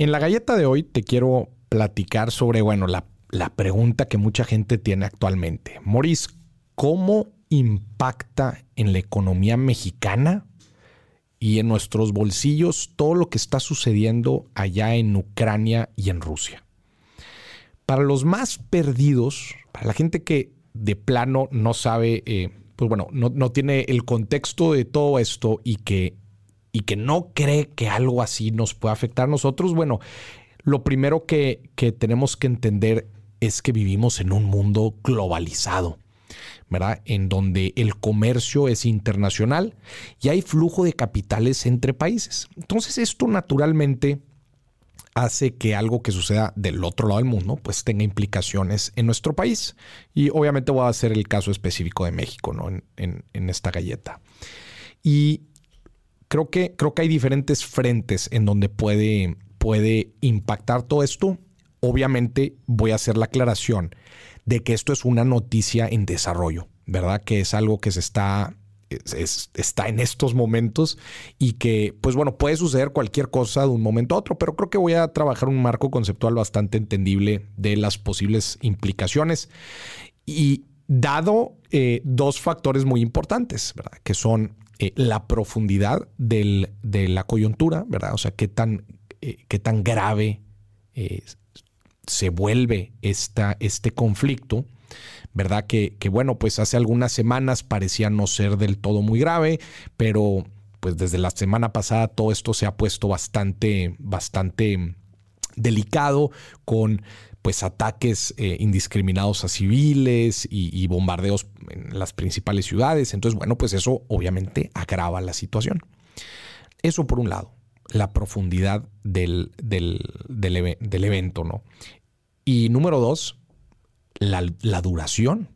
En la galleta de hoy te quiero platicar sobre, bueno, la, la pregunta que mucha gente tiene actualmente. Moris, ¿cómo impacta en la economía mexicana y en nuestros bolsillos todo lo que está sucediendo allá en Ucrania y en Rusia? Para los más perdidos, para la gente que de plano no sabe, eh, pues bueno, no, tiene el contexto de todo esto y que, y que no cree que algo así nos pueda afectar a nosotros, bueno, lo primero que, que tenemos que entender es que vivimos en un mundo globalizado. ¿verdad? En donde el comercio es internacional y hay flujo de capitales entre países. Entonces esto naturalmente hace que algo que suceda del otro lado del mundo pues tenga implicaciones en nuestro país. Y obviamente voy a hacer el caso específico de México, ¿no? En, esta galleta. Y creo que, creo que hay diferentes frentes en donde puede, puede impactar todo esto. Obviamente voy a hacer la aclaración de que esto es una noticia en desarrollo, ¿verdad? Que es algo que se está está en estos momentos y que, pues bueno, puede suceder cualquier cosa de un momento a otro, pero creo que voy a trabajar un marco conceptual bastante entendible de las posibles implicaciones. Y dado eh, dos factores muy importantes, ¿verdad? Que son eh, la profundidad de la coyuntura, ¿verdad? O sea, qué tan, eh, qué tan grave se vuelve esta, este conflicto ¿verdad? Que, bueno, pues hace algunas semanas parecía no ser del todo muy grave, pero pues desde la semana pasada todo esto se ha puesto bastante, bastante delicado con pues ataques eh, indiscriminados a civiles y, bombardeos en las principales ciudades. Entonces, bueno, pues eso obviamente agrava la situación. Eso por un lado, la profundidad del, del, evento, ¿no? Y número dos, la, duración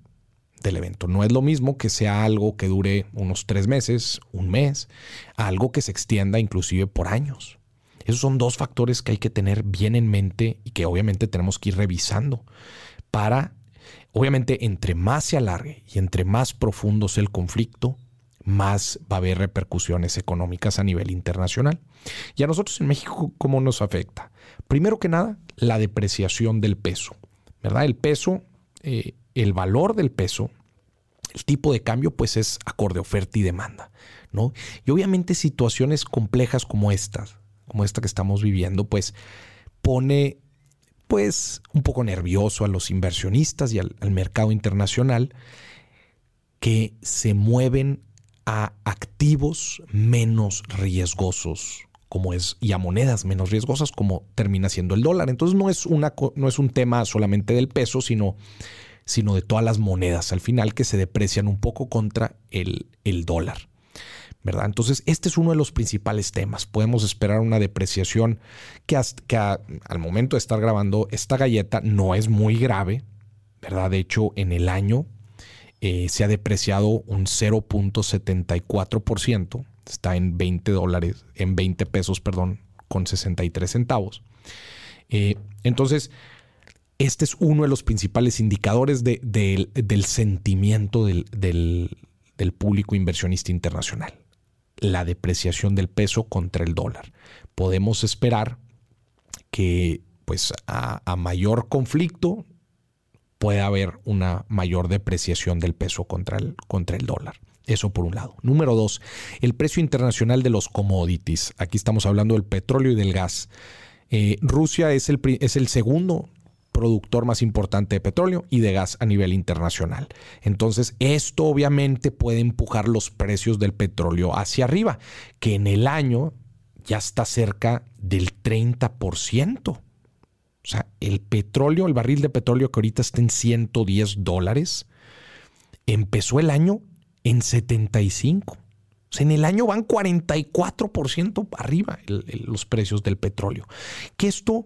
del evento. No es lo mismo que sea algo que dure unos tres meses, un mes, algo que se extienda inclusive por años. Esos son dos factores que hay que tener bien en mente y que obviamente tenemos que ir revisando para, obviamente, entre más se alargue y entre más profundo sea el conflicto, más va a haber repercusiones económicas a nivel internacional. Y a nosotros en México, ¿cómo nos afecta? Primero que nada, la depreciación del peso. ¿Verdad? El peso eh, el valor del peso, el tipo de cambio, pues es acorde oferta y demanda, ¿no? Y obviamente situaciones complejas como estas, como esta que estamos viviendo, pues pone pues un poco nervioso a los inversionistas y al, mercado internacional que se mueven a activos menos riesgosos como es y a monedas menos riesgosas como termina siendo el dólar. Entonces no es, una, no es un tema solamente del peso, sino, sino de todas las monedas al final que se deprecian un poco contra el, el dólar. ¿Verdad? Entonces, este es uno de los principales temas. Podemos esperar una depreciación que, al momento de estar grabando esta galleta no es muy grave, ¿verdad? De hecho, en el año eh, se ha depreciado un 0.74%, está en 20 dólares, en 20 pesos, perdón, con 63 centavos. Eh, entonces, este es uno de los principales indicadores del sentimiento del, público inversionista internacional, la depreciación del peso contra el dólar. Podemos esperar que pues a, mayor conflicto puede haber una mayor depreciación del peso contra el, contra el dólar. Eso por un lado. Número dos, el precio internacional de los commodities. Aquí estamos hablando del petróleo y del gas. Eh, Rusia es el, es el segundo productor más importante de petróleo y de gas a nivel internacional. Entonces, esto obviamente puede empujar los precios del petróleo hacia arriba, que en el año ya está cerca del 30%. O sea, el petróleo, el barril de petróleo que ahorita está en 110 dólares, empezó el año en 75. O sea, en el año van 44% arriba los precios del petróleo. Que esto,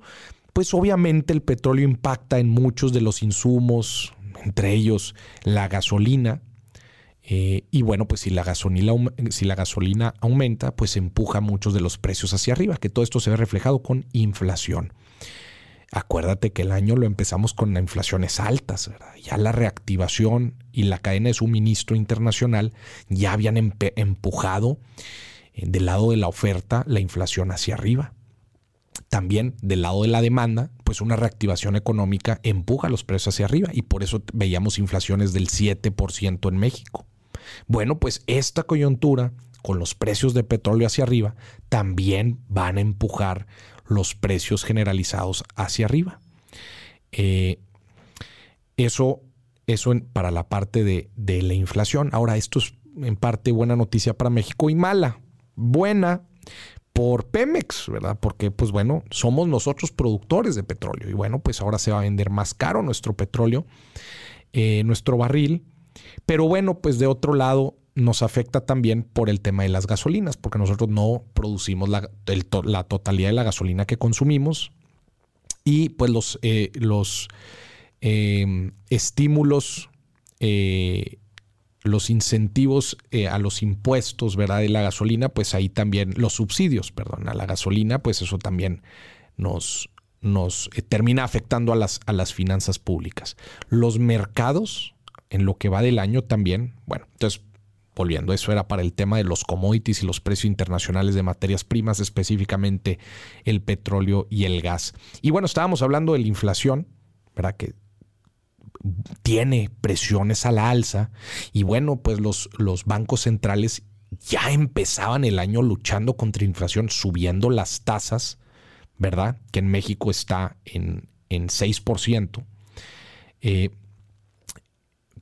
pues obviamente el petróleo impacta en muchos de los insumos, entre ellos la gasolina. Eh, y bueno, pues si la, gasolina, aumenta, pues empuja muchos de los precios hacia arriba, que todo esto se ve reflejado con inflación. Acuérdate que el año lo empezamos con inflaciones altas. Ya la reactivación y la cadena de suministro internacional ya habían empujado eh, del lado de la oferta la inflación hacia arriba. También del lado de la demanda, pues una reactivación económica empuja los precios hacia arriba y por eso veíamos inflaciones del 7% en México. Bueno, pues esta coyuntura con los precios de petróleo hacia arriba también van a empujar los precios generalizados hacia arriba. Eh, eso, eso para la parte de, de la inflación. Ahora, esto es en parte buena noticia para México y mala. Buena por Pemex, ¿verdad? Porque, pues bueno, somos nosotros productores de petróleo y bueno, pues ahora se va a vender más caro nuestro petróleo, eh, nuestro barril. Pero bueno, pues de otro lado nos afecta también por el tema de las gasolinas, porque nosotros no producimos la, totalidad de la gasolina que consumimos y pues los, eh, los em, estímulos eh, los incentivos eh, a los impuestos, ¿verdad? De la gasolina, pues ahí también, los subsidios, perdón, a la gasolina, pues eso también nos, nos eh, termina afectando a las, a las finanzas públicas. Los mercados, en lo que va del año también, bueno, entonces, volviendo, eso era para el tema de los commodities y los precios internacionales de materias primas, específicamente el petróleo y el gas. Y bueno, estábamos hablando de la inflación, ¿verdad? Que tiene presiones a la alza y bueno, pues los, los bancos centrales ya empezaban el año luchando contra inflación, subiendo las tasas, ¿verdad? Que en México está en, en 6%. Eh,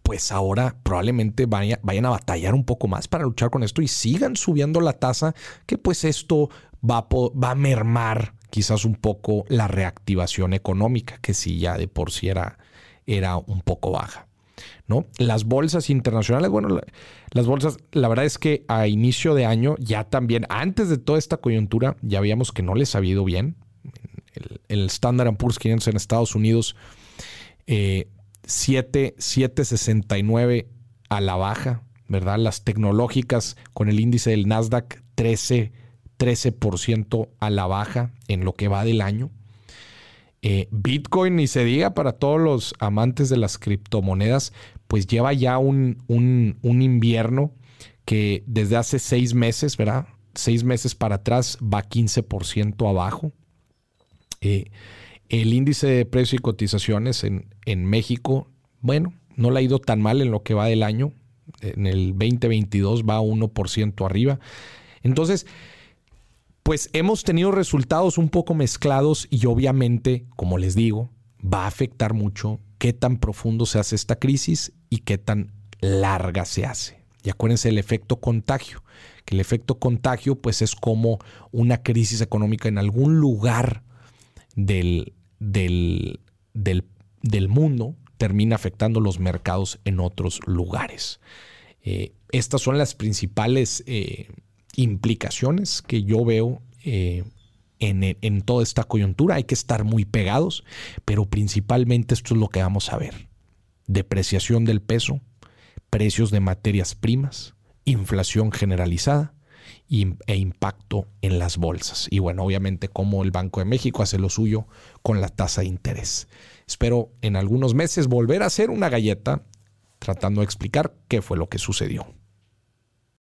pues ahora probablemente vayan a batallar un poco más para luchar con esto y sigan subiendo la tasa, que pues esto va va a mermar quizás un poco la reactivación económica, que sí ya de por sí era, era un poco baja. ¿no? Las bolsas internacionales, bueno, las bolsas, la verdad es que a inicio de año, ya también, antes de toda esta coyuntura, ya veíamos que no les ha ido bien. El, el Standard Poor's 500 en Estados Unidos, 7,69 eh, a la baja, ¿verdad? Las tecnológicas con el índice del Nasdaq 13, 13% a la baja en lo que va del año. Eh, Bitcoin, ni se diga para todos los amantes de las criptomonedas, pues lleva ya un, invierno que desde hace seis meses, ¿verdad? Seis meses para atrás va 15% abajo. Eh, el índice de precios y cotizaciones en, en México, bueno, no le ha ido tan mal en lo que va del año. En el 2022 va 1% arriba. Entonces, pues hemos tenido resultados un poco mezclados y obviamente, como les digo, va a afectar mucho qué tan profundo se hace esta crisis y qué tan larga se hace. Y acuérdense del efecto contagio, que el efecto contagio pues es como una crisis económica en algún lugar del, del, del, mundo termina afectando los mercados en otros lugares. Eh, estas son las principales eh, implicaciones que yo veo eh, en, toda esta coyuntura. Hay que estar muy pegados, pero principalmente esto es lo que vamos a ver. Depreciación del peso, precios de materias primas, inflación generalizada e impacto en las bolsas. Y bueno, obviamente como el Banco de México hace lo suyo con la tasa de interés. Espero en algunos meses volver a hacer una galleta tratando de explicar qué fue lo que sucedió.